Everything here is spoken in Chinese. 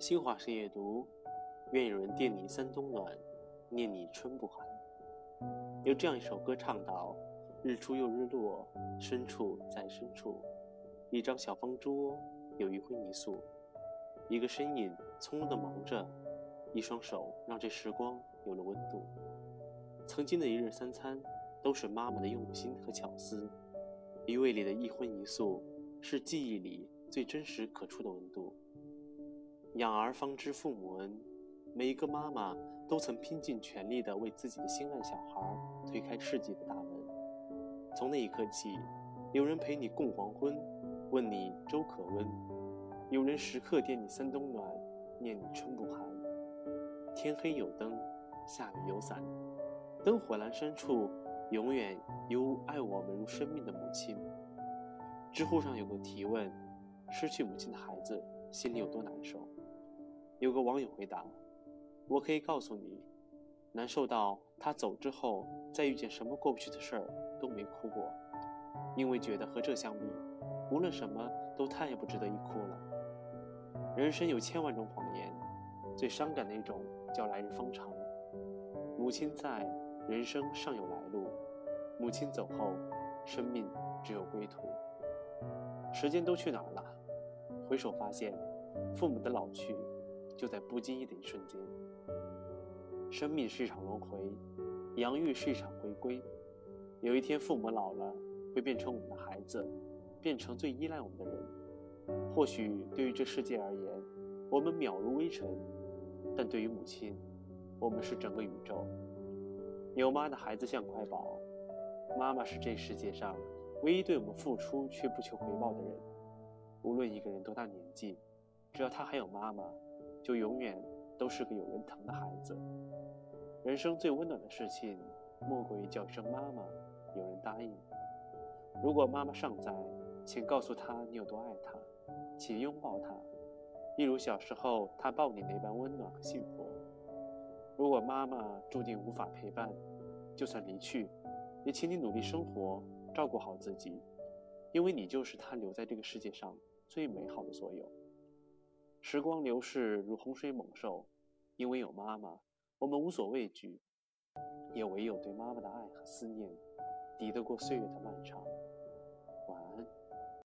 新华社夜读，愿有人惦你三冬暖，念你春不寒。有这样一首歌唱道：日出又日落，深处在深处，一张小方桌，有一荤一素，一个身影从容地忙着，一双手让这时光有了温度。曾经的一日三餐，都是妈妈的用心和巧思，一味里的一荤一素，是记忆里最真实可触的温度。养儿方知父母恩，每一个妈妈都曾拼尽全力地为自己的心爱小孩推开世界的大门。从那一刻起，有人陪你共黄昏，问你粥可温；有人时刻惦你三冬暖，念你春不寒。天黑有灯，下雨有伞，灯火阑珊处，永远有爱我们如生命的母亲。知乎上有个提问：失去母亲的孩子心里有多难受？有个网友回答：“我可以告诉你，难受到他走之后，再遇见什么过不去的事儿都没哭过，因为觉得和这相比，无论什么都太不值得一哭了。人生有千万种谎言，最伤感的一种叫来日方长。母亲在，人生尚有来路；母亲走后，生命只有归途。时间都去哪儿了？回首发现，父母的老去。”就在不经意的一瞬间，生命是一场轮回，养育是一场回归。有一天，父母老了，会变成我们的孩子，变成最依赖我们的人。或许对于这世界而言，我们渺如微尘，但对于母亲，我们是整个宇宙。有妈的孩子像块宝，妈妈是这世界上唯一对我们付出却不求回报的人。无论一个人多大年纪，只要他还有妈妈。就永远都是个有人疼的孩子。人生最温暖的事情，莫过于叫一声妈妈，有人答应。如果妈妈尚在，请告诉她你有多爱她，请拥抱她，一如小时候她抱你那般温暖和幸福。如果妈妈注定无法陪伴，就算离去，也请你努力生活，照顾好自己，因为你就是她留在这个世界上最美好的所有。时光流逝如洪水猛兽因为有妈妈我们无所畏惧也唯有对妈妈的爱和思念抵得过岁月的漫长。晚安。